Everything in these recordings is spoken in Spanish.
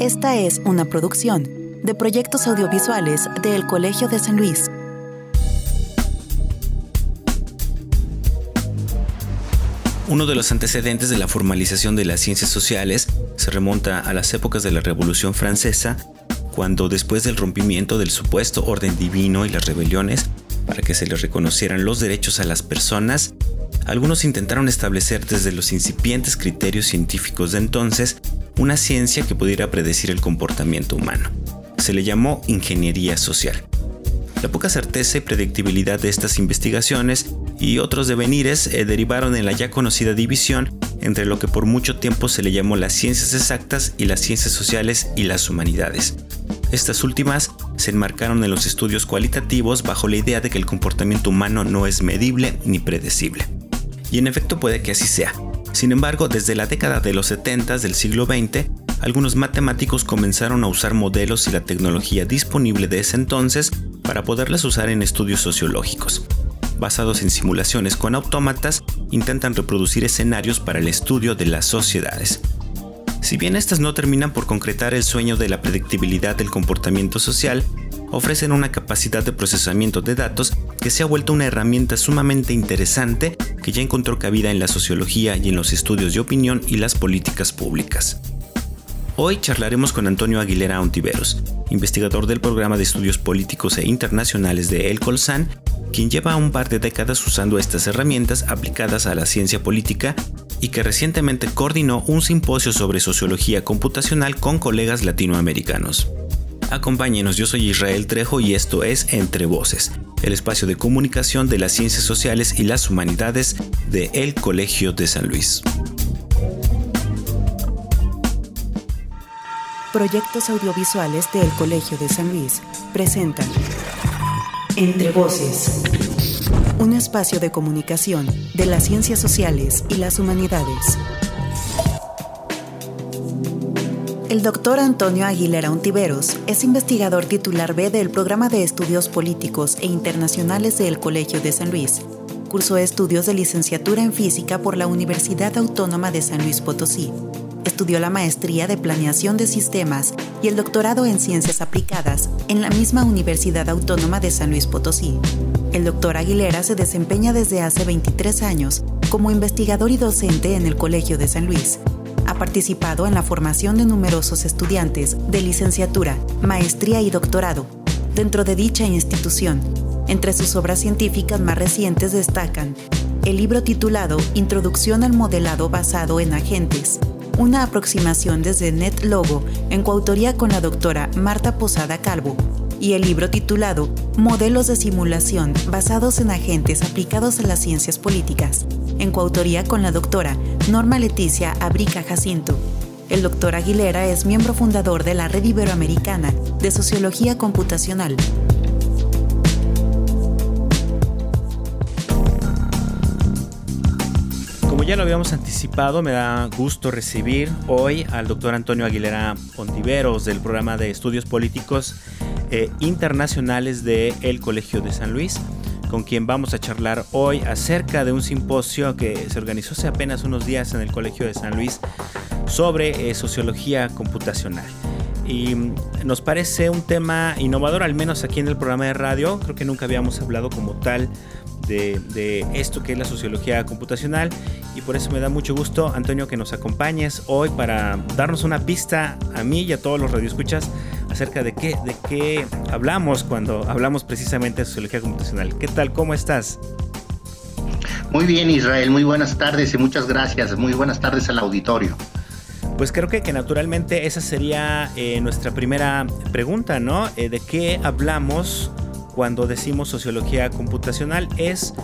Esta es una producción de proyectos audiovisuales del Colegio de San Luis. Uno de los antecedentes de la formalización de las ciencias sociales se remonta a las épocas de la Revolución Francesa, cuando después del rompimiento del supuesto orden divino y las rebeliones, para que se les reconocieran los derechos a las personas, algunos intentaron establecer desde los incipientes criterios científicos de entonces una ciencia que pudiera predecir el comportamiento humano. Se le llamó ingeniería social. La poca certeza y predictibilidad de estas investigaciones y otros devenires eh, derivaron en la ya conocida división entre lo que por mucho tiempo se le llamó las ciencias exactas y las ciencias sociales y las humanidades. Estas últimas se enmarcaron en los estudios cualitativos bajo la idea de que el comportamiento humano no es medible ni predecible. Y en efecto puede que así sea. Sin embargo, desde la década de los 70 del siglo XX, algunos matemáticos comenzaron a usar modelos y la tecnología disponible de ese entonces para poderlas usar en estudios sociológicos. Basados en simulaciones con autómatas, intentan reproducir escenarios para el estudio de las sociedades. Si bien estas no terminan por concretar el sueño de la predictibilidad del comportamiento social, ofrecen una capacidad de procesamiento de datos que se ha vuelto una herramienta sumamente interesante que ya encontró cabida en la sociología y en los estudios de opinión y las políticas públicas. Hoy charlaremos con Antonio Aguilera Ontiveros, investigador del programa de estudios políticos e internacionales de El Colsan, quien lleva un par de décadas usando estas herramientas aplicadas a la ciencia política y que recientemente coordinó un simposio sobre sociología computacional con colegas latinoamericanos. Acompáñenos, yo soy Israel Trejo y esto es Entre Voces, el espacio de comunicación de las ciencias sociales y las humanidades de El Colegio de San Luis. Proyectos audiovisuales del Colegio de San Luis presentan Entre Voces, un espacio de comunicación de las ciencias sociales y las humanidades. El doctor Antonio Aguilera Untiveros es investigador titular B del Programa de Estudios Políticos e Internacionales del Colegio de San Luis. Cursó estudios de licenciatura en física por la Universidad Autónoma de San Luis Potosí. Estudió la maestría de Planeación de Sistemas y el doctorado en Ciencias Aplicadas en la misma Universidad Autónoma de San Luis Potosí. El doctor Aguilera se desempeña desde hace 23 años como investigador y docente en el Colegio de San Luis ha participado en la formación de numerosos estudiantes de licenciatura, maestría y doctorado dentro de dicha institución. Entre sus obras científicas más recientes destacan el libro titulado Introducción al modelado basado en agentes, una aproximación desde NetLogo en coautoría con la doctora Marta Posada Calvo, y el libro titulado Modelos de simulación basados en agentes aplicados a las ciencias políticas, en coautoría con la doctora Norma Leticia Abrica Jacinto. El doctor Aguilera es miembro fundador de la Red Iberoamericana de Sociología Computacional. Como ya lo habíamos anticipado, me da gusto recibir hoy al doctor Antonio Aguilera Ontiveros del programa de estudios políticos eh, internacionales del el Colegio de San Luis con quien vamos a charlar hoy acerca de un simposio que se organizó hace apenas unos días en el Colegio de San Luis sobre eh, sociología computacional. Y mm, nos parece un tema innovador, al menos aquí en el programa de radio. Creo que nunca habíamos hablado como tal de, de, esto que es la sociología computacional y por eso me da mucho gusto, Antonio, que nos acompañes hoy para darnos una pista a mí y a todos los radioescuchas acerca de qué, de qué hablamos cuando hablamos precisamente de sociología computacional. ¿Qué tal? ¿Cómo estás? Muy bien, Israel. Muy buenas tardes y muchas gracias. Muy buenas tardes al auditorio. Pues creo que, que naturalmente esa sería eh, nuestra primera pregunta, ¿no? Eh, ¿De qué hablamos cuando decimos sociología computacional? ¿Es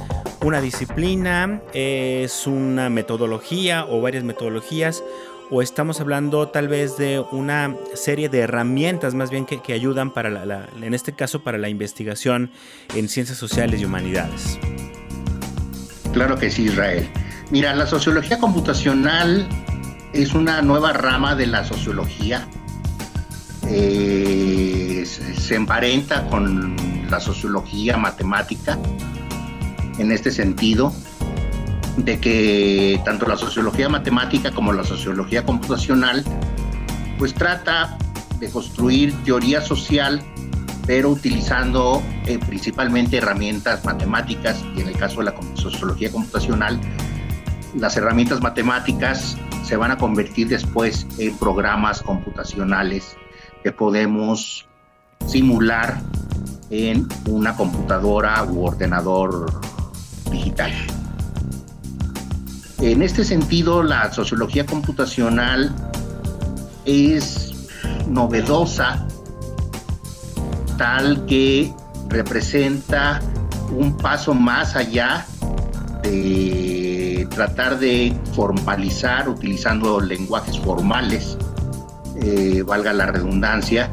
una disciplina? ¿Es una metodología o varias metodologías? o estamos hablando tal vez de una serie de herramientas más bien que, ayudan para la, en este caso para la investigación en ciencias sociales y humanidades. Claro que sí, Israel. Mira, la sociología computacional es una nueva rama de la sociología. Eh, se emparenta con la sociología matemática en este sentido de que tanto la sociología matemática como la sociología computacional pues trata de construir teoría social, pero utilizando eh, principalmente herramientas matemáticas y en el caso de la sociología computacional, las herramientas matemáticas se van a convertir después en programas computacionales que podemos simular en una computadora u ordenador En este sentido, la sociología computacional es novedosa, tal que representa un paso más allá de tratar de formalizar utilizando lenguajes formales, eh, valga la redundancia,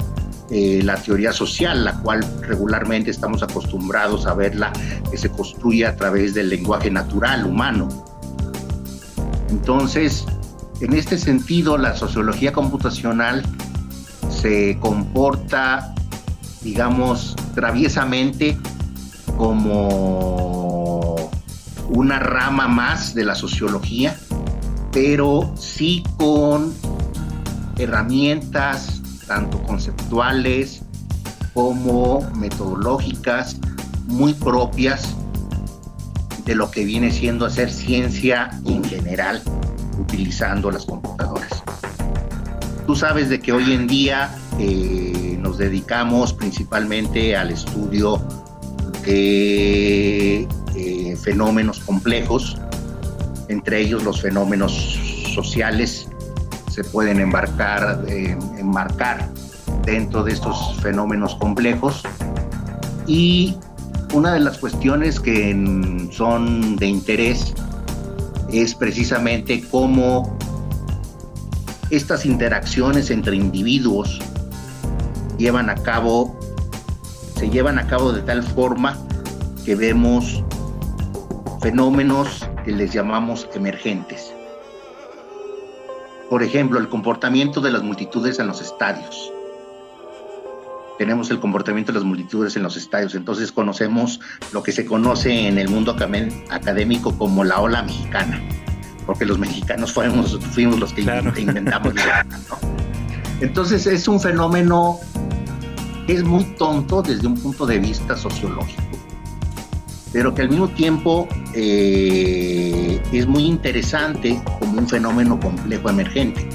eh, la teoría social, la cual regularmente estamos acostumbrados a verla que se construye a través del lenguaje natural humano. Entonces, en este sentido, la sociología computacional se comporta, digamos, traviesamente como una rama más de la sociología, pero sí con herramientas tanto conceptuales como metodológicas muy propias de lo que viene siendo hacer ciencia en general utilizando las computadoras. Tú sabes de que hoy en día eh, nos dedicamos principalmente al estudio de eh, fenómenos complejos, entre ellos los fenómenos sociales se pueden embarcar, eh, enmarcar dentro de estos fenómenos complejos y una de las cuestiones que son de interés es precisamente cómo estas interacciones entre individuos llevan a cabo, se llevan a cabo de tal forma que vemos fenómenos que les llamamos emergentes. Por ejemplo, el comportamiento de las multitudes en los estadios. Tenemos el comportamiento de las multitudes en los estadios. Entonces conocemos lo que se conoce en el mundo académico como la ola mexicana, porque los mexicanos fuimos, fuimos los que inventamos la Entonces es un fenómeno que es muy tonto desde un punto de vista sociológico, pero que al mismo tiempo eh, es muy interesante como un fenómeno complejo emergente,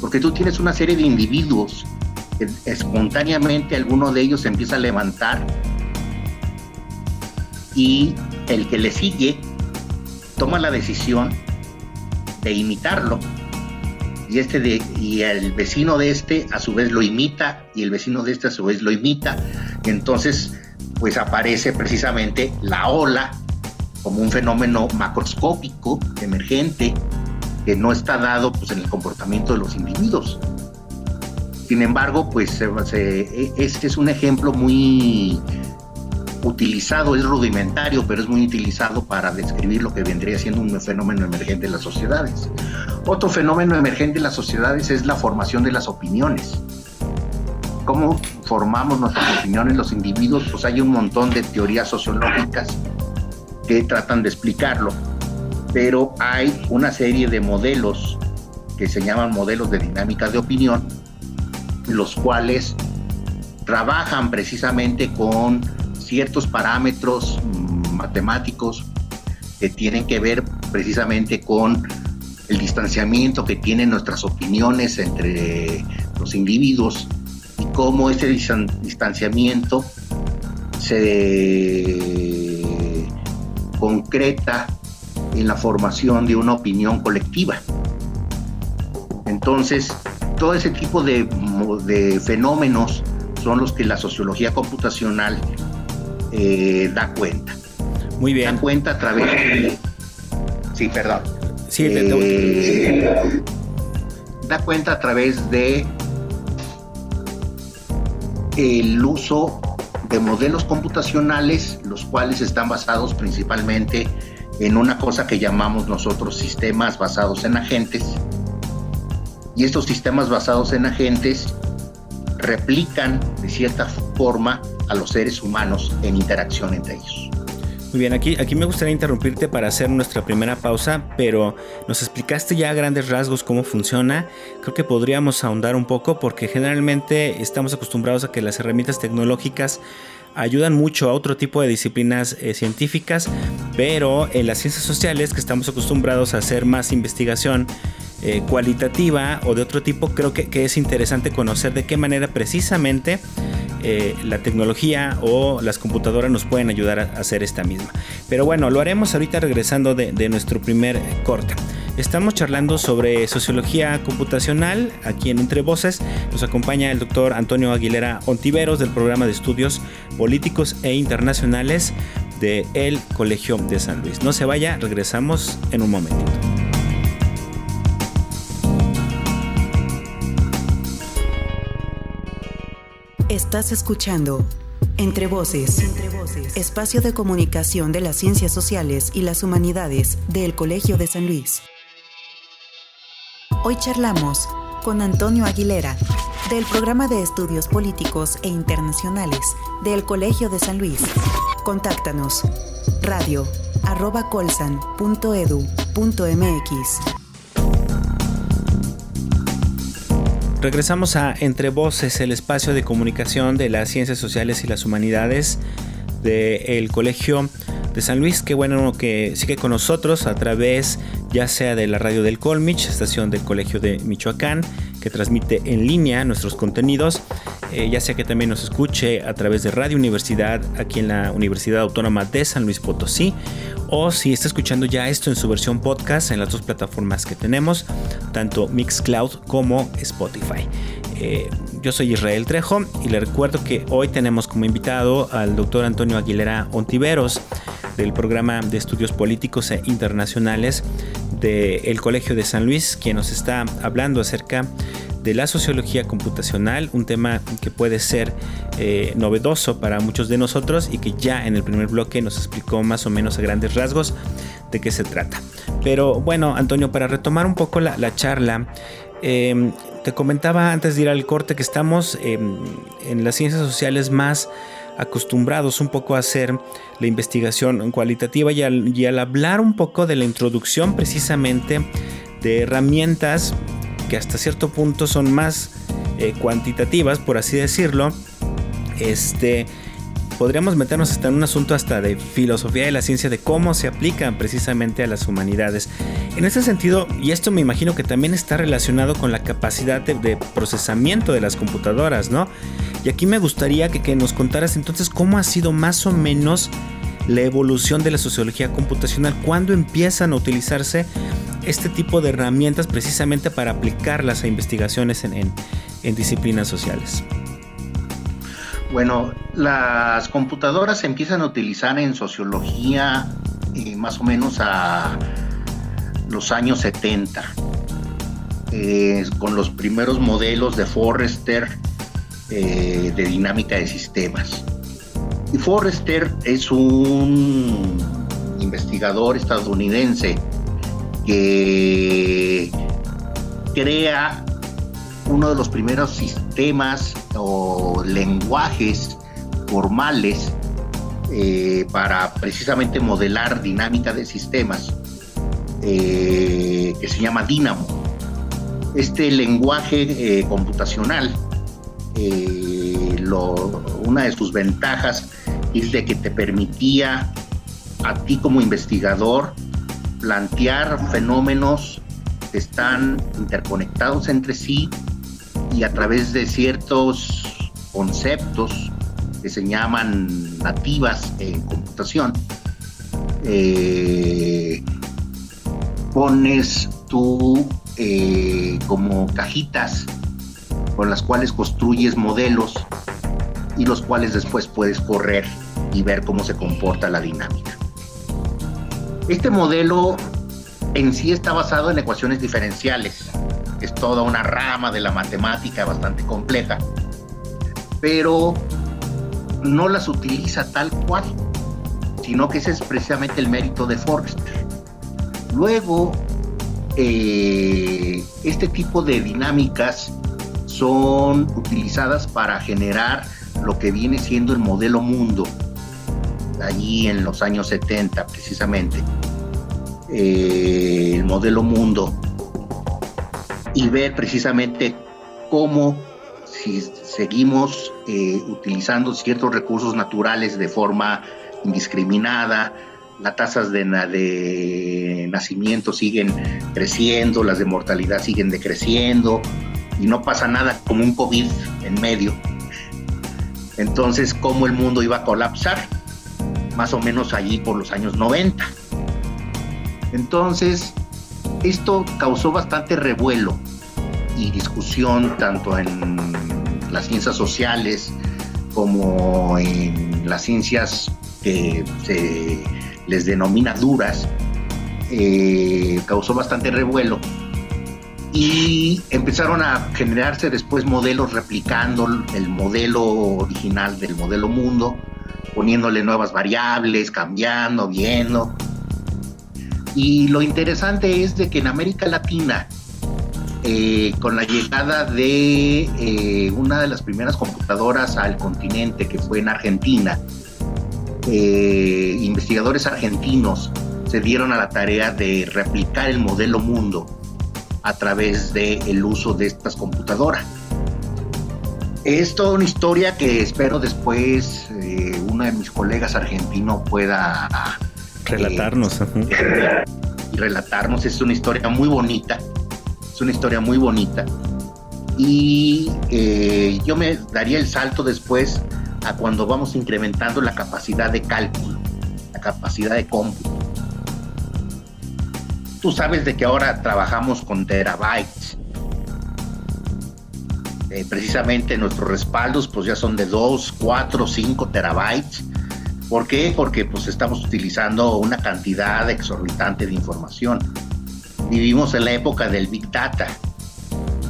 porque tú tienes una serie de individuos espontáneamente alguno de ellos empieza a levantar y el que le sigue toma la decisión de imitarlo. Y este y el vecino de este a su vez lo imita y el vecino de este a su vez lo imita. Entonces pues aparece precisamente la ola como un fenómeno macroscópico emergente que no está dado pues en el comportamiento de los individuos sin embargo, pues e, este es un ejemplo muy utilizado, es rudimentario, pero es muy utilizado para describir lo que vendría siendo un fenómeno emergente en las sociedades. Otro fenómeno emergente en las sociedades es la formación de las opiniones. ¿Cómo formamos nuestras opiniones los individuos? Pues hay un montón de teorías sociológicas que tratan de explicarlo, pero hay una serie de modelos que se llaman modelos de dinámica de opinión, los cuales trabajan precisamente con ciertos parámetros mm, matemáticos que tienen que ver precisamente con el distanciamiento que tienen nuestras opiniones entre los individuos cómo ese distanciamiento se concreta en la formación de una opinión colectiva. Entonces, todo ese tipo de, fenómenos son los que la sociología computacional eh, da cuenta. Muy bien. Da cuenta a través de... Sí, perdón. Sí, eh, da cuenta a través de el uso de modelos computacionales, los cuales están basados principalmente en una cosa que llamamos nosotros sistemas basados en agentes, y estos sistemas basados en agentes replican de cierta forma a los seres humanos en interacción entre ellos. Muy bien, aquí, aquí me gustaría interrumpirte para hacer nuestra primera pausa, pero nos explicaste ya a grandes rasgos cómo funciona. Creo que podríamos ahondar un poco porque generalmente estamos acostumbrados a que las herramientas tecnológicas ayudan mucho a otro tipo de disciplinas eh, científicas, pero en las ciencias sociales que estamos acostumbrados a hacer más investigación eh, cualitativa o de otro tipo, creo que, que, es interesante conocer de qué manera precisamente eh, la tecnología o las computadoras nos pueden ayudar a hacer esta misma. Pero bueno, lo haremos ahorita regresando de, de nuestro primer corte. Estamos charlando sobre sociología computacional aquí en Entre Voces. Nos acompaña el doctor Antonio Aguilera Ontiveros del programa de estudios políticos e internacionales del el Colegio de San Luis. No se vaya, regresamos en un momentito. Estás escuchando Entre Voces, espacio de comunicación de las ciencias sociales y las humanidades del Colegio de San Luis. Hoy charlamos con Antonio Aguilera, del programa de estudios políticos e internacionales del Colegio de San Luis. Contáctanos radio colsan.edu.mx. Regresamos a Entre Voces, el espacio de comunicación de las ciencias sociales y las humanidades del Colegio de San Luis. Qué bueno que sigue con nosotros a través ya sea de la radio del Colmich, estación del Colegio de Michoacán, que transmite en línea nuestros contenidos, eh, ya sea que también nos escuche a través de Radio Universidad aquí en la Universidad Autónoma de San Luis Potosí, o si está escuchando ya esto en su versión podcast en las dos plataformas que tenemos, tanto Mixcloud como Spotify. Eh, yo soy Israel Trejo y le recuerdo que hoy tenemos como invitado al doctor Antonio Aguilera Ontiveros del programa de estudios políticos e internacionales del Colegio de San Luis, quien nos está hablando acerca de la sociología computacional, un tema que puede ser eh, novedoso para muchos de nosotros y que ya en el primer bloque nos explicó más o menos a grandes rasgos de qué se trata. Pero bueno, Antonio, para retomar un poco la, charla, em, te comentaba antes de ir al corte que estamos em, en las ciencias sociales más acostumbrados un poco a hacer la investigación cualitativa y al, hablar un poco de la introducción precisamente de herramientas que hasta cierto punto son más eh, cuantitativas, por así decirlo, este, podríamos meternos hasta en un asunto hasta de filosofía de la ciencia, de cómo se aplican precisamente a las humanidades. En ese sentido, y esto me imagino que también está relacionado con la capacidad de, procesamiento de las computadoras, ¿no? Y aquí me gustaría que, que nos contaras entonces cómo ha sido más o menos la evolución de la sociología computacional, cuándo empiezan a utilizarse este tipo de herramientas precisamente para aplicarlas a investigaciones en disciplinas sociales. Bueno, las computadoras se empiezan a utilizar en sociología eh, más o menos a los años 70, eh, con los primeros modelos de Forrester eh, de dinámica de sistemas. Y Forrester es un investigador estadounidense que crea uno de los primeros sistemas o lenguajes formales eh, para precisamente modelar dinámica de sistemas eh, que se llama Dynamo. Este lenguaje eh, computacional, una de sus ventajas es de que te permitía a ti como investigador plantear fenómenos que están interconectados entre sí y a través de ciertos conceptos que se llaman nativas en computación, eh, pones tú eh, como cajitas con las cuales construyes modelos y los cuales después puedes correr y ver cómo se comporta la dinámica. Este modelo en sí está basado en ecuaciones diferenciales es toda una rama de la matemática bastante compleja, pero no las utiliza tal cual, sino que ese es precisamente el mérito de Forrester. Luego, eh, este tipo de dinámicas son utilizadas para generar lo que viene siendo el modelo mundo. allí en los años 70 precisamente, eh, el modelo mundo, y ver precisamente cómo si seguimos eh, utilizando ciertos recursos naturales de forma indiscriminada, las tasas de, de nacimiento siguen creciendo, las de mortalidad siguen decreciendo y no pasa nada como un COVID en medio. Entonces, ¿cómo el mundo iba a colapsar? Más o menos allí por los años 90. Entonces, esto causó bastante revuelo y discusión tanto en las ciencias sociales como en las ciencias que se les denomina duras, eh, causó bastante revuelo y empezaron a generarse después modelos replicando el modelo original del modelo mundo, poniéndole nuevas variables, cambiando, viendo. Y lo interesante es de que en América Latina, eh, con la llegada de eh, una de las primeras computadoras al continente, que fue en Argentina, eh, investigadores argentinos se dieron a la tarea de replicar el modelo mundo a través del uso de estas computadoras. Es toda una historia que espero después uno de mis colegas argentinos pueda relatarnos. Eh, y relatarnos. Es una historia muy bonita. Es una historia muy bonita. Y yo me daría el salto después a cuando vamos incrementando la capacidad de cálculo, la capacidad de cómputo. Tú sabes de que ahora trabajamos con terabytes. Eh, precisamente nuestros respaldos pues ya son de 2, 4, 5 terabytes. ¿Por qué? Porque pues estamos utilizando una cantidad exorbitante de información. Vivimos en la época del Big Data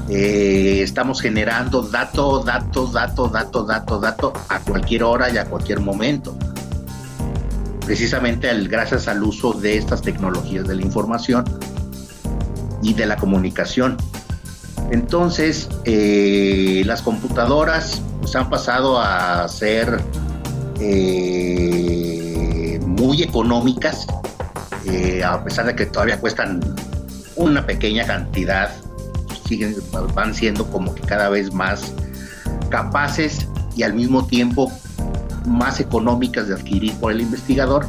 eh, estamos generando datos, datos, datos, datos, datos, datos a cualquier hora y a cualquier momento. Precisamente gracias al uso de estas tecnologías de la información y de la comunicación. Entonces, eh, las computadoras pues, han pasado a ser eh, muy económicas, a pesar de que todavía cuestan una pequeña cantidad van siendo como que cada vez más capaces y al mismo tiempo más económicas de adquirir por el investigador.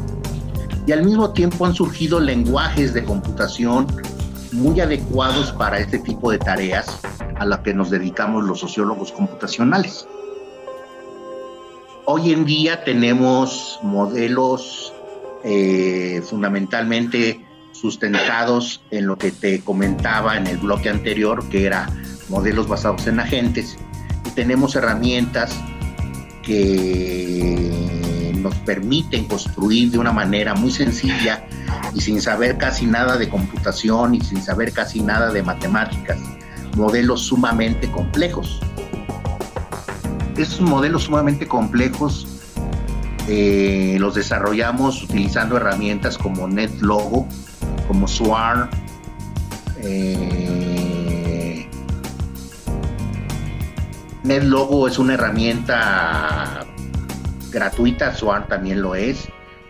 Y al mismo tiempo han surgido lenguajes de computación muy adecuados para este tipo de tareas a las que nos dedicamos los sociólogos computacionales. Hoy en día tenemos modelos eh, fundamentalmente sustentados en lo que te comentaba en el bloque anterior, que era modelos basados en agentes. Y tenemos herramientas que nos permiten construir de una manera muy sencilla y sin saber casi nada de computación y sin saber casi nada de matemáticas, modelos sumamente complejos. Esos modelos sumamente complejos eh, los desarrollamos utilizando herramientas como NetLogo, como Swarm. Eh, NetLogo es una herramienta gratuita, Swarm también lo es,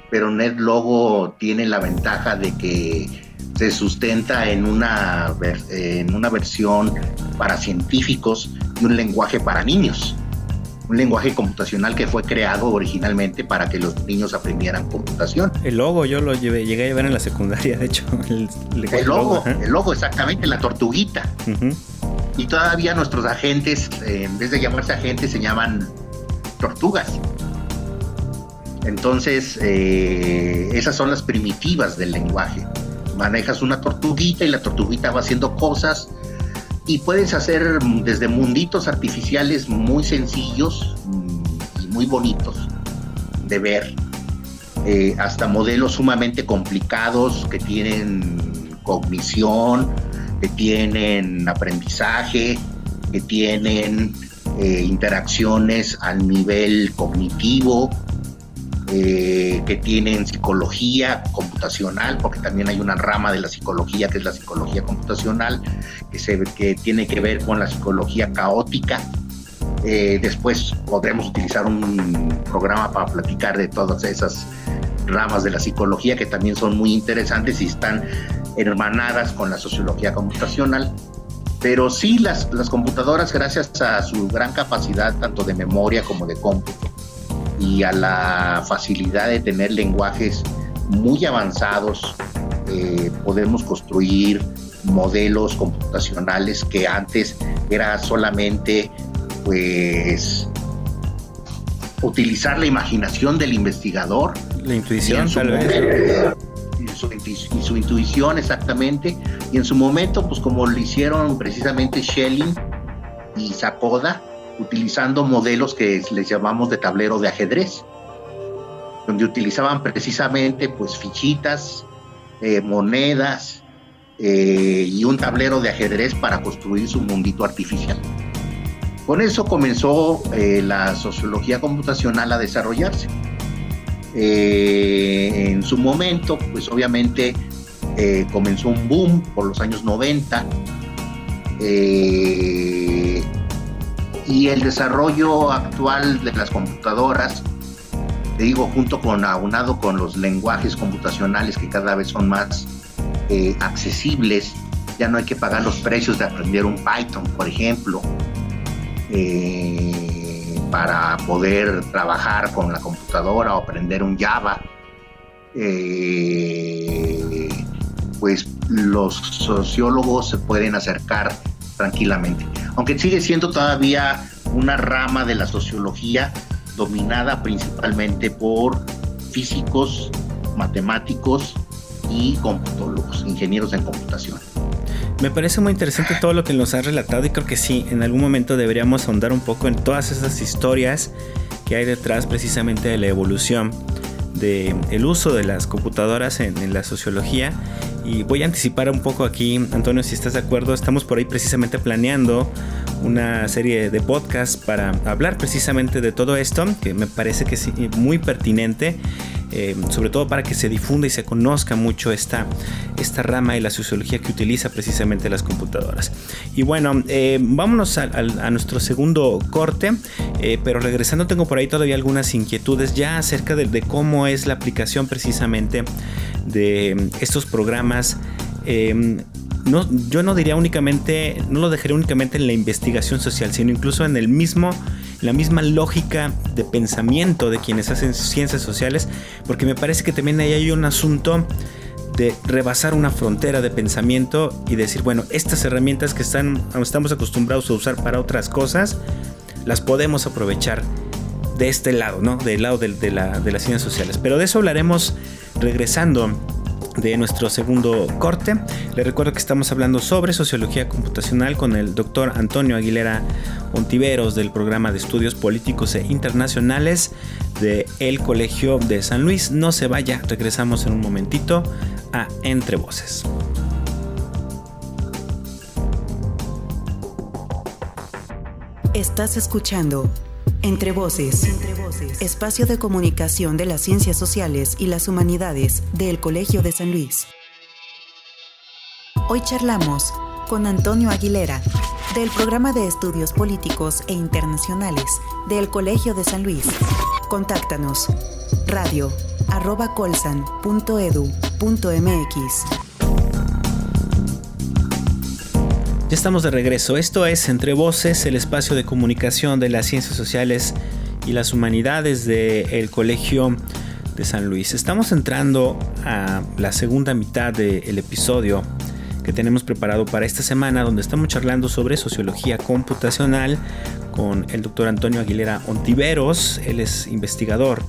pero NetLogo tiene la ventaja de que se sustenta en una, en una versión para científicos y un lenguaje para niños un lenguaje computacional que fue creado originalmente para que los niños aprendieran computación. El logo yo lo llevé, llegué a ver en la secundaria, de hecho. El, logo, el logo, exactamente, la tortuguita. Y todavía nuestros agentes, eh, en vez de llamarse agentes, se llaman tortugas. Entonces, eh, esas son las primitivas del lenguaje. Manejas una tortuguita y la tortuguita va haciendo cosas y puedes hacer desde munditos artificiales muy sencillos mm, y muy bonitos de ver, eh, hasta modelos sumamente complicados que tienen cognición, que tienen aprendizaje, que tienen eh, interacciones al nivel cognitivo, eh, que tienen psicología computacional, porque también hay una rama de la psicología que es la psicología computacional, que, se, que tiene que ver con la psicología caótica. Eh, después podremos utilizar un programa para platicar de todas esas ramas de la psicología que también son muy interesantes y están hermanadas con la sociología computacional. Pero sí, las, las computadoras, gracias a su gran capacidad tanto de memoria como de cómputo y a la facilidad de tener lenguajes muy avanzados, eh, podemos construir modelos computacionales que antes era solamente pues utilizar la imaginación del investigador. La intuición, tal vez. Y su, intuición, exactamente. Y en su momento, pues como lo hicieron precisamente Schelling y Sakoda, utilizando modelos que les llamamos de tablero de ajedrez, donde utilizaban precisamente pues fichitas, eh, monedas eh, y un tablero de ajedrez para construir su mundito artificial. Con eso comenzó eh, la sociología computacional a desarrollarse. En su momento, pues obviamente comenzó un boom por los años 90 y el desarrollo actual de las computadoras, te digo, junto con aunado con los lenguajes computacionales que cada vez son más accesibles, ya no hay que pagar los precios de aprender un Python, por ejemplo, eh, para poder trabajar con la computadora o aprender un Java, eh, pues los sociólogos se pueden acercar Aunque sigue siendo todavía una rama de la sociología dominada principalmente por físicos, matemáticos y computólogos, ingenieros en computación. Me parece muy interesante todo lo que nos has relatado y creo que sí, en algún momento deberíamos ahondar un poco en todas esas historias que hay detrás precisamente de la evolución del el uso de las computadoras en, la sociología. Y voy a anticipar un poco aquí, Antonio, si estás de acuerdo, estamos por ahí precisamente planeando una serie de podcasts para hablar precisamente de todo esto, que me parece que es muy pertinente eh, sobre todo para que se difunda y se conozca mucho esta, esta rama de la sociología que utiliza precisamente las computadoras. Y bueno, eh, vámonos a, nuestro segundo corte, eh, pero regresando tengo por ahí todavía algunas inquietudes ya acerca de, cómo es la aplicación precisamente de estos programas. No, yo no diría únicamente, no lo dejaría únicamente en la investigación social, sino incluso en el mismo la misma lógica de pensamiento de quienes hacen ciencias sociales, porque me parece que también ahí hay un asunto de rebasar una frontera de pensamiento y decir, bueno, estas herramientas que están, estamos acostumbrados a usar para otras cosas, las podemos aprovechar de este lado, ¿no? Del lado de, la, de las ciencias sociales. Pero de eso hablaremos regresando de nuestro segundo corte. Le recuerdo que estamos hablando sobre sociología computacional con el doctor Antonio Aguilera Ontiveros del programa de estudios políticos e internacionales de el Colegio de San Luis. No se vaya, regresamos en un momentito a Entre Voces. Estás escuchando entre voces. Espacio de comunicación de las ciencias sociales y las humanidades del Colegio de San Luis. Hoy charlamos con Antonio Aguilera, del Programa de Estudios Políticos e Internacionales del Colegio de San Luis. Contáctanos radio colsan.edu.mx. Estamos de regreso. Esto es Entre Voces, el espacio de comunicación de las ciencias sociales y las humanidades del Colegio de San Luis. Estamos entrando a la segunda mitad del episodio que tenemos preparado para esta semana, donde estamos charlando sobre sociología computacional con el doctor Antonio Aguilera Ontiveros. Él es investigador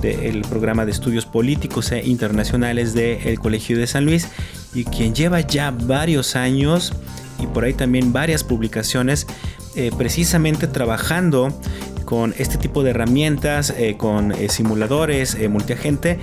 del programa de estudios políticos e internacionales del Colegio de San Luis y quien lleva ya varios años y por ahí también varias publicaciones eh, precisamente trabajando con este tipo de herramientas, eh, con eh, simuladores, multiagente,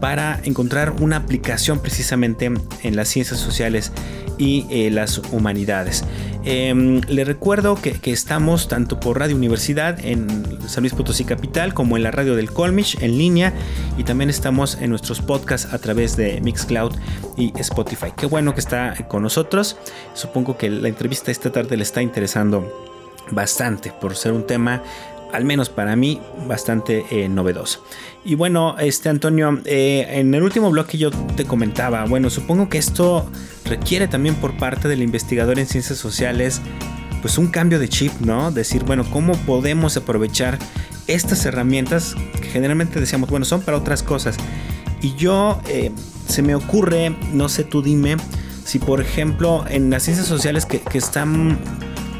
para encontrar una aplicación precisamente en las ciencias sociales y eh, las humanidades. Em, le recuerdo que, estamos tanto por Radio Universidad en San Luis Potosí Capital como en la radio del Colmich en línea y también estamos en nuestros podcasts a través de Mixcloud y Spotify. Qué bueno que está con nosotros. Supongo que la entrevista esta tarde le está interesando bastante por ser un tema al menos para mí, bastante eh, novedoso. Y bueno, este Antonio, eh, en el último bloque yo te comentaba, bueno, supongo que esto requiere también por parte del investigador en ciencias sociales, pues un cambio de chip, ¿no? Decir, bueno, ¿cómo podemos aprovechar estas herramientas que generalmente decíamos, bueno, son para otras cosas? Y yo, eh, se me ocurre, no sé, tú dime, si por ejemplo en las ciencias sociales que, que están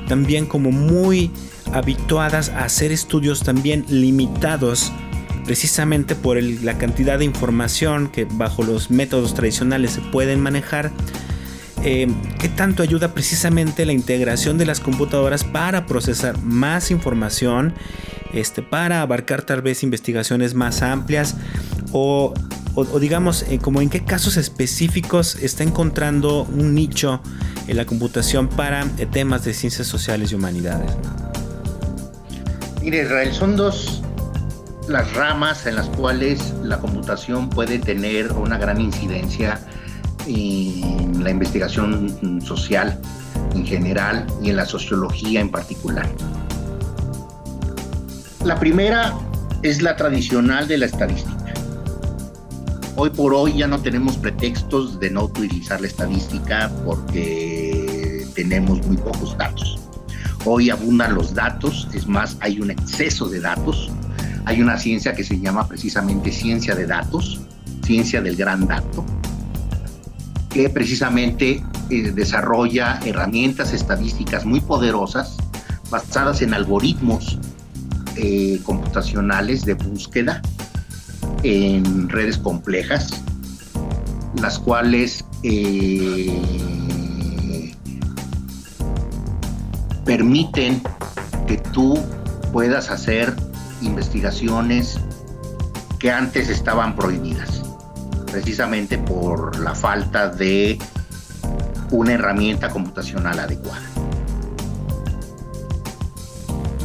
también como muy habituadas a hacer estudios también limitados precisamente por la cantidad de información que bajo los métodos tradicionales se pueden manejar. Eh, ¿Qué tanto ayuda precisamente la integración de las computadoras para procesar más información, este, para abarcar tal vez investigaciones más amplias o, digamos, eh, como en qué casos específicos está encontrando un nicho en la computación para eh, temas de ciencias sociales y humanidades? Mire, Israel, son dos las ramas en las cuales la computación puede tener una gran incidencia en la investigación social en general y en la sociología en particular. La primera es la tradicional de la estadística. Hoy por hoy ya no tenemos pretextos de no utilizar la estadística porque tenemos muy pocos datos. Hoy abundan los datos, es más, hay un exceso de datos. Hay una ciencia que se llama precisamente ciencia de datos, ciencia del gran dato, que precisamente eh, desarrolla herramientas estadísticas muy poderosas basadas en algoritmos eh, computacionales de búsqueda en redes complejas, las cuales eh, permiten que tú puedas hacer investigaciones que antes estaban prohibidas, precisamente por la falta de una herramienta computacional adecuada.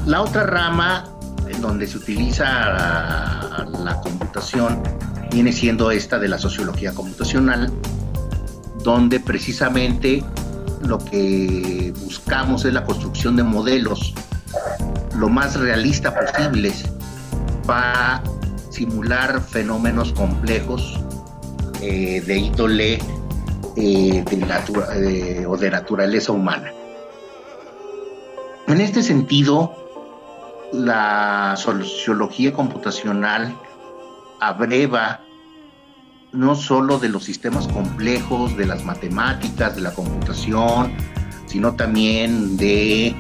La otra rama en donde se utiliza la, computación viene siendo esta de la sociología computacional, donde precisamente lo que buscamos es la construcción de modelos lo más realista posibles para simular fenómenos complejos eh, de índole eh, de o de naturaleza humana. En este sentido, la sociología computacional abreva no solo de los sistemas complejos, de las matemáticas, de la computación, sino también de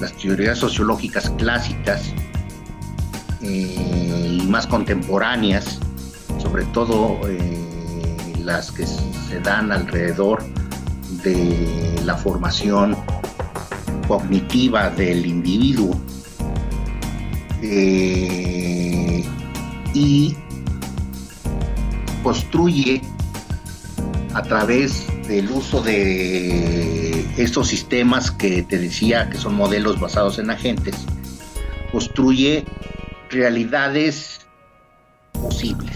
las teorías sociológicas clásicas eh, y más contemporáneas, sobre todo eh, las que se dan alrededor de la formación cognitiva del individuo. Eh, y construye a través del uso de estos sistemas que te decía que son modelos basados en agentes, construye realidades posibles.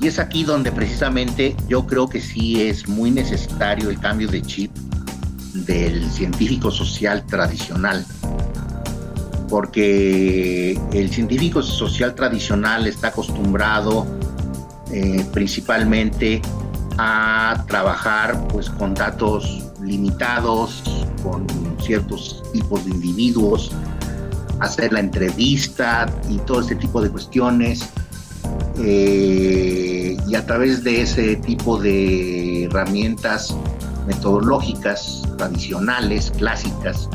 Y es aquí donde precisamente yo creo que sí es muy necesario el cambio de chip del científico social tradicional, porque el científico social tradicional está acostumbrado eh, principalmente a trabajar pues con datos limitados, con ciertos tipos de individuos, hacer la entrevista y todo ese tipo de cuestiones. Eh, y a través de ese tipo de herramientas metodológicas tradicionales, clásicas,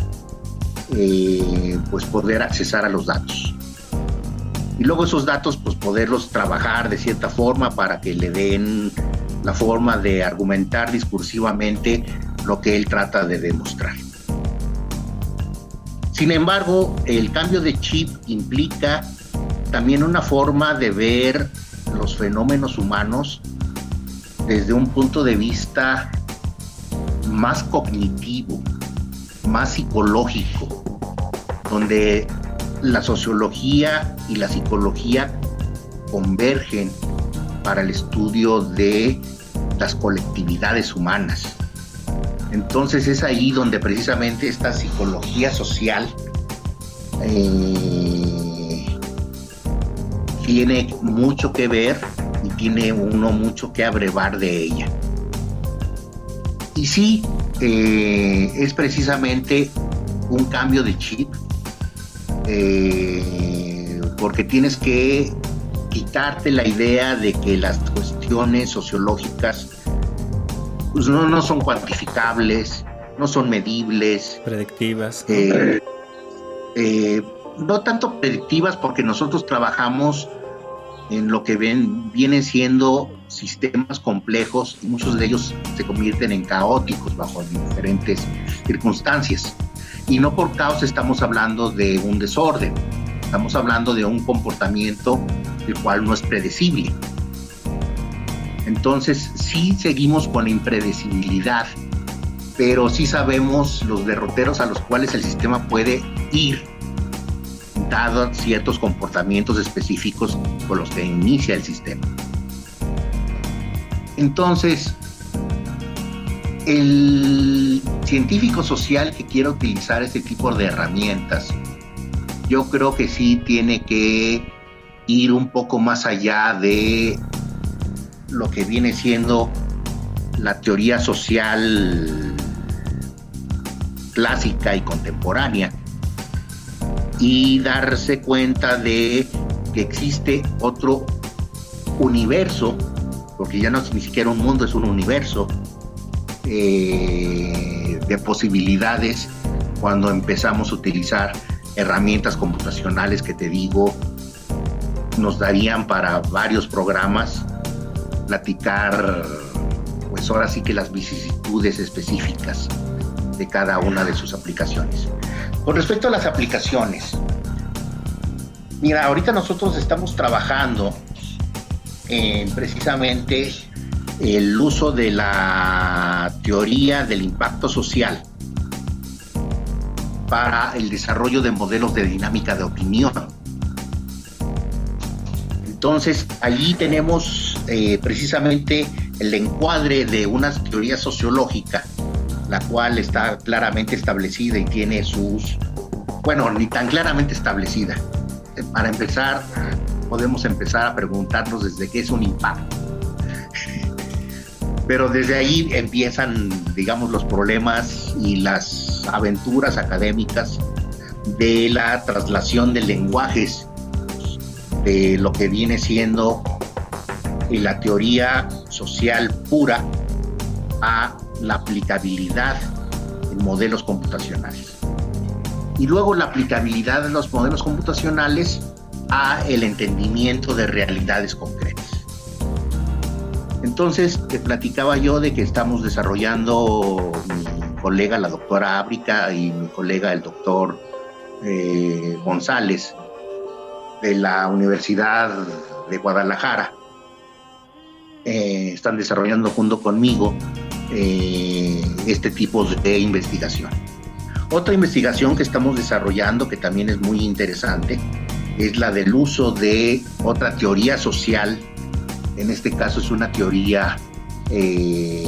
eh, pues poder accesar a los datos y luego esos datos pues poderlos trabajar de cierta forma para que le den la forma de argumentar discursivamente lo que él trata de demostrar. Sin embargo, el cambio de chip implica también una forma de ver los fenómenos humanos desde un punto de vista más cognitivo, más psicológico, donde la sociología y la psicología convergen para el estudio de las colectividades humanas. Entonces es ahí donde precisamente esta psicología social eh, tiene mucho que ver y tiene uno mucho que abrevar de ella. Y sí, eh, es precisamente un cambio de chip, eh, porque tienes que quitarte la idea de que las cuestiones sociológicas pues, no, no son cuantificables, no son medibles. Predictivas. Eh, no tanto predictivas porque nosotros trabajamos en lo que ven, vienen siendo sistemas complejos y muchos de ellos se convierten en caóticos bajo diferentes circunstancias. Y no por caos estamos hablando de un desorden, estamos hablando de un comportamiento el cual no es predecible. Entonces sí seguimos con la impredecibilidad, pero sí sabemos los derroteros a los cuales el sistema puede ir dado ciertos comportamientos específicos con los que inicia el sistema. Entonces, el científico social que quiera utilizar este tipo de herramientas, yo creo que sí tiene que ir un poco más allá de lo que viene siendo la teoría social clásica y contemporánea, y darse cuenta de que existe otro universo, porque ya no es ni siquiera un mundo, es un universo eh, de posibilidades cuando empezamos a utilizar herramientas computacionales que te digo nos darían para varios programas platicar pues ahora sí que las vicisitudes específicas de cada una de sus aplicaciones. Con respecto a las aplicaciones, mira, ahorita nosotros estamos trabajando en precisamente el uso de la teoría del impacto social para el desarrollo de modelos de dinámica de opinión. Entonces, allí tenemos eh, precisamente el encuadre de una teoría sociológica la cual está claramente establecida y tiene sus, bueno, ni tan claramente establecida. Para empezar, podemos empezar a preguntarnos desde qué es un impacto. Pero desde ahí empiezan, digamos, los problemas y las aventuras académicas de la traslación de lenguajes de lo que viene siendo la teoría social pura a la aplicabilidad en modelos computacionales. Y luego la aplicabilidad de los modelos computacionales a el entendimiento de realidades concretas. Entonces, te platicaba yo de que estamos desarrollando mi colega, la doctora Ábrica, y mi colega, el doctor eh, González, de la Universidad de Guadalajara. Eh, están desarrollando junto conmigo eh, este tipo de investigación. Otra investigación que estamos desarrollando, que también es muy interesante, es la del uso de otra teoría social, en este caso es una teoría eh,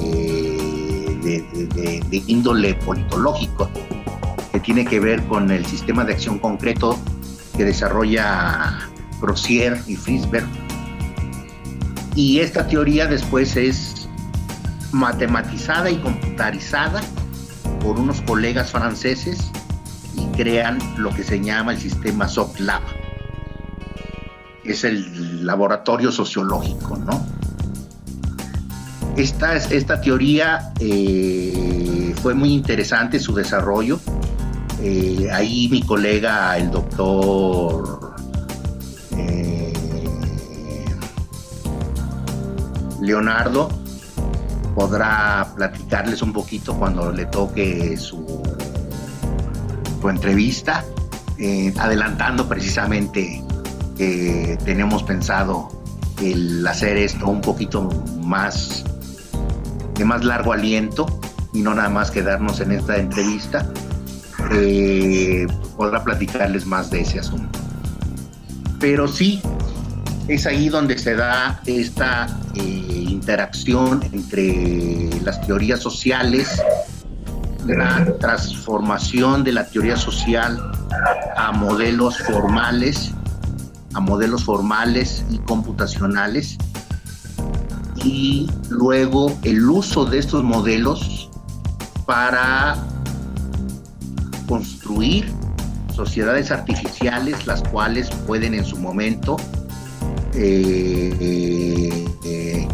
de, índole politológico, que tiene que ver con el sistema de acción concreto que desarrolla Grossier y Frisberg. Y esta teoría después es matematizada y computarizada por unos colegas franceses y crean lo que se llama el sistema SOCLAB. Es el laboratorio sociológico, ¿no? Esta, esta teoría eh, fue muy interesante su desarrollo. Eh, ahí mi colega, el doctor eh, Leonardo, podrá platicarles un poquito cuando le toque su, entrevista, eh, adelantando precisamente tenemos pensado el hacer esto un poquito más de más largo aliento y no nada más quedarnos en esta entrevista, eh, podrá platicarles más de ese asunto. Pero sí, es ahí donde se da esta eh, interacción entre las teorías sociales la transformación de la teoría social a modelos formales, a modelos formales y computacionales, y luego el uso de estos modelos para construir sociedades artificiales, las cuales pueden en su momento eh, eh,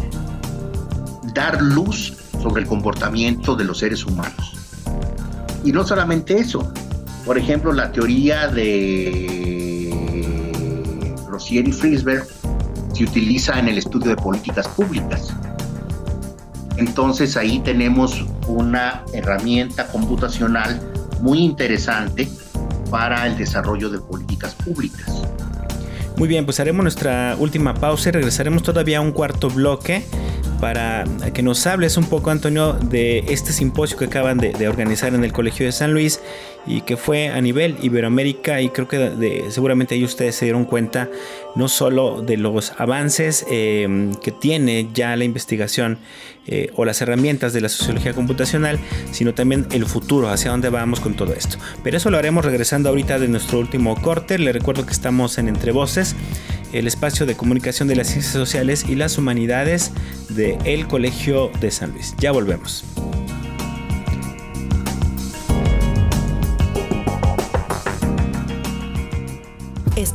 dar luz sobre el comportamiento de los seres humanos. Y no solamente eso, por ejemplo, la teoría de Rosier y Friesberg se utiliza en el estudio de políticas públicas. Entonces ahí tenemos una herramienta computacional muy interesante para el desarrollo de políticas públicas. Muy bien, pues haremos nuestra última pausa y regresaremos todavía a un cuarto bloque para que nos hables un poco, Antonio, de este simposio que acaban de, organizar en el Colegio de San Luis y que fue a nivel Iberoamérica y creo que seguramente ahí ustedes se dieron cuenta no solo de los avances em, que tiene ya la investigación eh, o las herramientas de la sociología computacional, sino también el futuro, hacia dónde vamos con todo esto. Pero eso lo haremos regresando ahorita de nuestro último corte. Le recuerdo que estamos en Entre Voces el espacio de comunicación de las ciencias sociales y las humanidades de el Colegio de San Luis. Ya volvemos.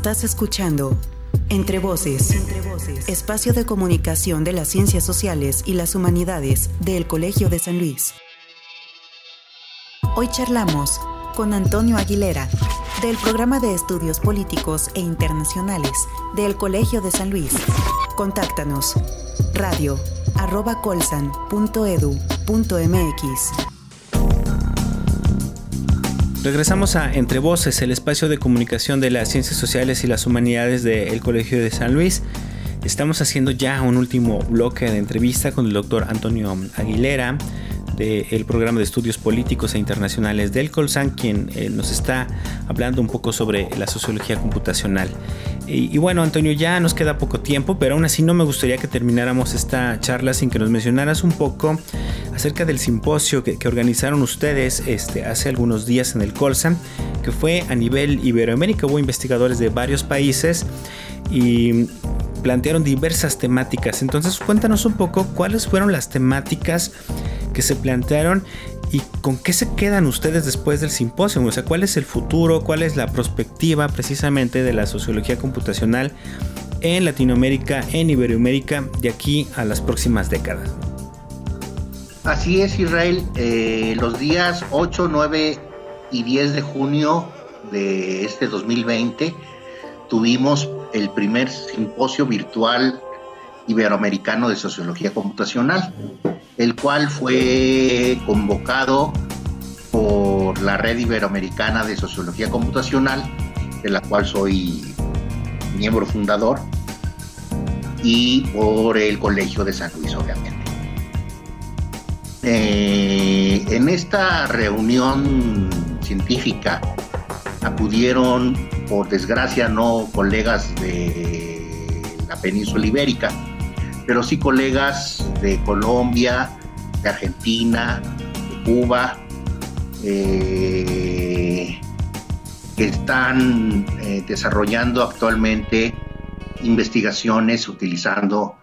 Estás escuchando Entre Voces, espacio de comunicación de las ciencias sociales y las humanidades del Colegio de San Luis. Hoy charlamos con Antonio Aguilera, del Programa de Estudios Políticos e Internacionales del Colegio de San Luis. Contáctanos radio colsan.edu.mx. Regresamos a Entre Voces, el espacio de comunicación de las ciencias sociales y las humanidades del Colegio de San Luis. Estamos haciendo ya un último bloque de entrevista con el doctor Antonio Aguilera, del programa de estudios políticos e internacionales del Colsan, quien eh, nos está hablando un poco sobre la sociología computacional. Y, bueno, Antonio, ya nos queda poco tiempo, pero aún así no me gustaría que termináramos esta charla sin que nos mencionaras un poco acerca del simposio que, organizaron ustedes este, hace algunos días en el Colsan, que fue a nivel Iberoamérica. Hubo investigadores de varios países y plantearon diversas temáticas. Entonces, cuéntanos un poco cuáles fueron las temáticas que se plantearon y con qué se quedan ustedes después del simposio, o sea, cuál es el futuro, cuál es la perspectiva precisamente de la sociología computacional en Latinoamérica, en Iberoamérica, de aquí a las próximas décadas. Así es, Israel. Eh, los días 8, 9 y 10 de junio de este 2020 tuvimos el primer simposio virtual iberoamericano de sociología computacional el cual fue convocado por la Red Iberoamericana de Sociología Computacional, de la cual soy miembro fundador, y por el Colegio de San Luis, obviamente. Eh, en esta reunión científica acudieron, por desgracia, no colegas de la península ibérica, pero sí colegas de Colombia, de Argentina, de Cuba, eh, que están eh, desarrollando actualmente investigaciones utilizando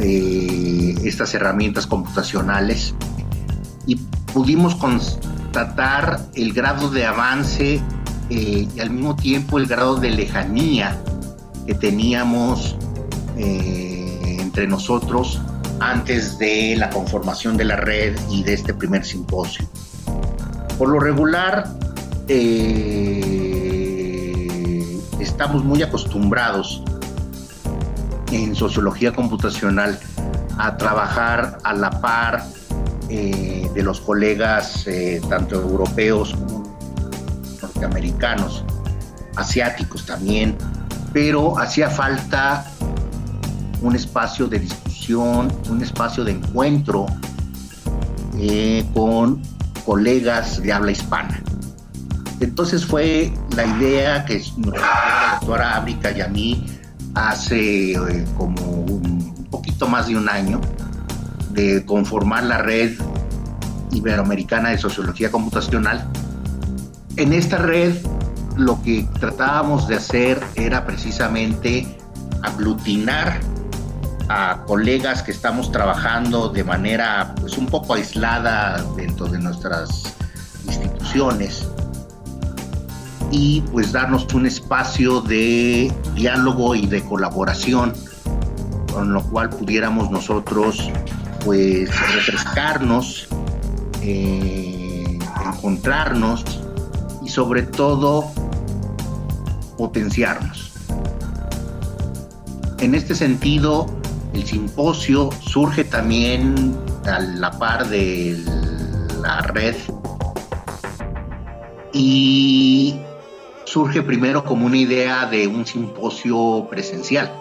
eh, estas herramientas computacionales. Y pudimos constatar el grado de avance y al mismo tiempo el grado de lejanía que teníamos entre nosotros antes de la conformación de la red y de este primer simposio. Por lo regular, eh, estamos muy acostumbrados en sociología computacional a trabajar a la par eh, de los colegas eh, tanto europeos como norteamericanos, asiáticos también, pero hacía falta un espacio de discusión, un espacio de encuentro eh, con colegas de habla hispana. Entonces fue la idea que nos dio la doctora Ábrica y a mí hace eh, como un poquito más de un año de conformar la red Iberoamericana de Sociología Computacional. En esta red lo que tratábamos de hacer era precisamente aglutinar a colegas que estamos trabajando de manera pues un poco aislada dentro de nuestras instituciones y pues darnos un espacio de diálogo y de colaboración con lo cual pudiéramos nosotros pues refrescarnos, eh, encontrarnos y sobre todo potenciarnos. En este sentido, el simposio surge también a la par de la red y surge primero como una idea de un simposio presencial.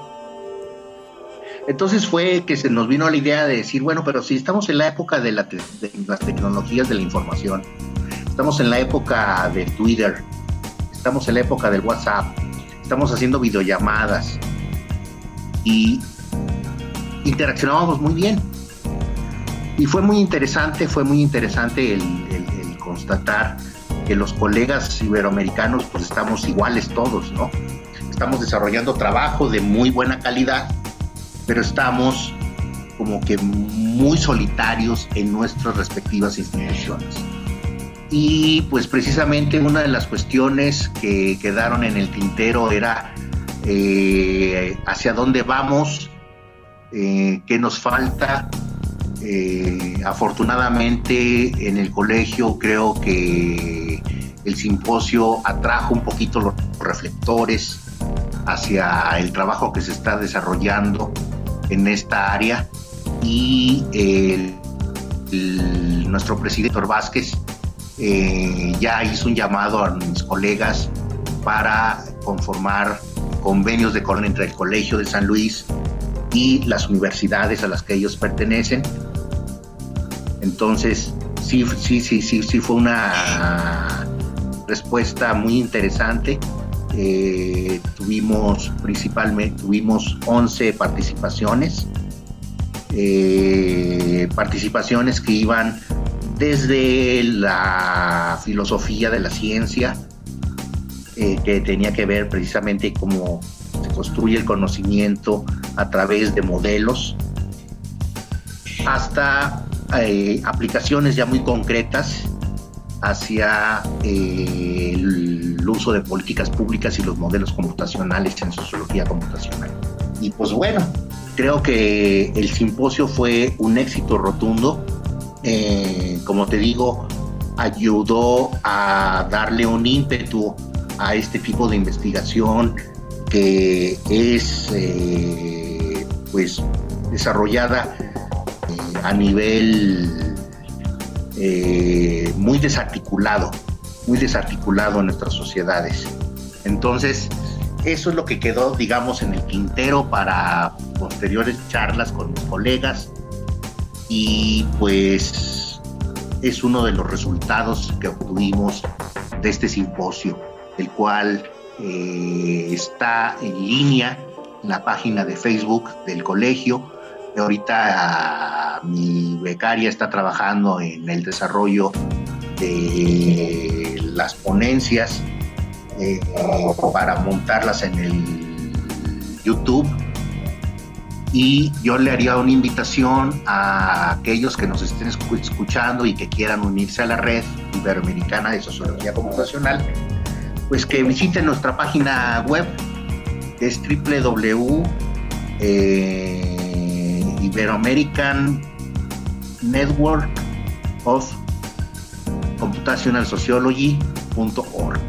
Entonces fue que se nos vino la idea de decir, bueno, pero si estamos en la época de, las tecnologías de la información, estamos en la época de Twitter, estamos en la época del WhatsApp, estamos haciendo videollamadas y interaccionábamos muy bien. Y fue muy interesante, fue muy interesante el constatar que los colegas iberoamericanos pues estamos iguales todos, ¿no? Estamos desarrollando trabajo de muy buena calidad, pero estamos como que muy solitarios en nuestras respectivas instituciones. Y pues precisamente una de las cuestiones que quedaron en el tintero era eh, hacia dónde vamos, eh, qué nos falta. Eh, afortunadamente en el colegio creo que el simposio atrajo un poquito los reflectores hacia el trabajo que se está desarrollando en esta área y nuestro presidente Vázquez eh, ya hizo un llamado a mis colegas para conformar convenios de entre el Colegio de San Luis y las universidades a las que ellos pertenecen. Entonces, sí, sí, sí, sí, sí fue una respuesta muy interesante. Eh, tuvimos principalmente, tuvimos 11 participaciones, eh, participaciones que iban desde la filosofía de la ciencia, eh, que tenía que ver precisamente cómo se construye el conocimiento a través de modelos, hasta aplicaciones ya muy concretas hacia eh, el uso de políticas públicas y los modelos computacionales en sociología computacional. Y pues bueno, creo que el simposio fue un éxito rotundo. Eh, como te digo, ayudó a darle un ímpetu a este tipo de investigación que es eh, pues desarrollada a nivel eh, muy desarticulado, muy desarticulado en nuestras sociedades. Entonces, eso es lo que quedó, digamos, en el quintero para posteriores charlas con mis colegas y pues es uno de los resultados que obtuvimos de este simposio, el cual eh, está en línea la página de Facebook del colegio ahorita mi becaria está trabajando en el desarrollo de las ponencias eh, para montarlas en el YouTube. Y yo le haría una invitación a aquellos que nos estén escuchando y que quieran unirse a la red iberoamericana de sociología computacional, pues que visiten nuestra página web, que es www. Iberoamerican Network of Computational Sociology.org.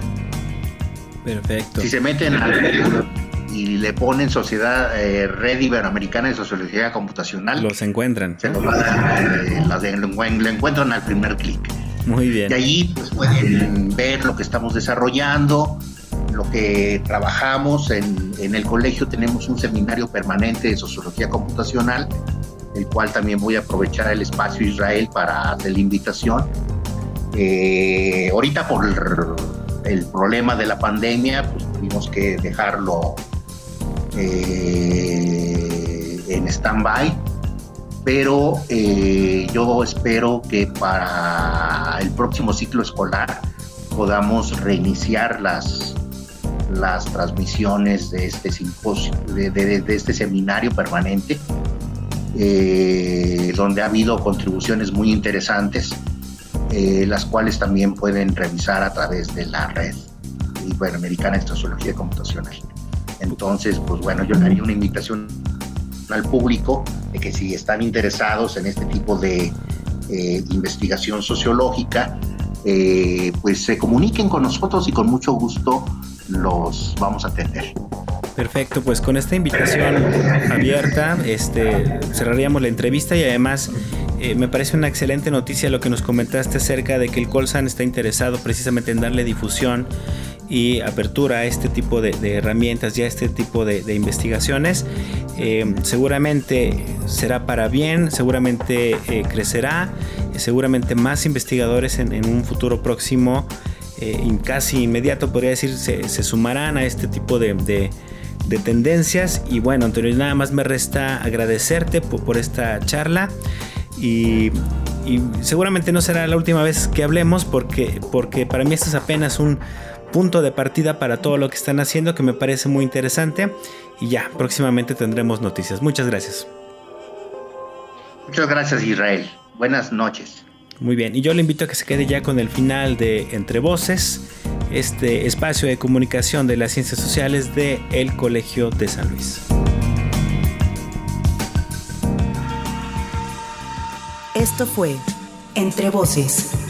Perfecto. Si se meten al y le ponen Sociedad eh, Red Iberoamericana de Sociología Computacional, los encuentran. Se los, eh, lo encuentran al primer clic. Muy bien. Y allí pues, pueden ver lo que estamos desarrollando, lo que trabajamos en, el colegio tenemos un seminario permanente de sociología computacional, el cual también voy a aprovechar el espacio Israel para hacer la invitación. Eh, ahorita por el, problema de la pandemia, pues tuvimos que dejarlo eh, en stand-by, pero eh, yo espero que para el próximo ciclo escolar podamos reiniciar las, las transmisiones de este simposio, de, este seminario permanente, eh, donde ha habido contribuciones muy interesantes, eh, las cuales también pueden revisar a través de la red Iberoamericana de Sociología Computacional. Entonces, pues bueno, yo le haría una invitación al público de que si están interesados en este tipo de eh, investigación sociológica, eh, pues se comuniquen con nosotros y con mucho gusto los vamos a atender. Perfecto, pues con esta invitación abierta este, cerraríamos la entrevista y además eh, me parece una excelente noticia lo que nos comentaste acerca de que el Colsan está interesado precisamente en darle difusión y apertura a este tipo de, herramientas y a este tipo de, investigaciones. Eh, seguramente será para bien, seguramente eh, crecerá, seguramente más investigadores en, un futuro próximo, eh, casi inmediato podría decir, se, sumarán a este tipo de, tendencias. Y bueno, Antonio, nada más me resta agradecerte por, esta charla y, seguramente no será la última vez que hablemos porque, porque para mí esto es apenas un punto de partida para todo lo que están haciendo que me parece muy interesante y ya, próximamente tendremos noticias. Muchas gracias. Muchas gracias Israel. Buenas noches. Muy bien, y yo le invito a que se quede ya con el final de Entre Voces, este espacio de comunicación de las ciencias sociales de el Colegio de San Luis. Esto fue Entre Voces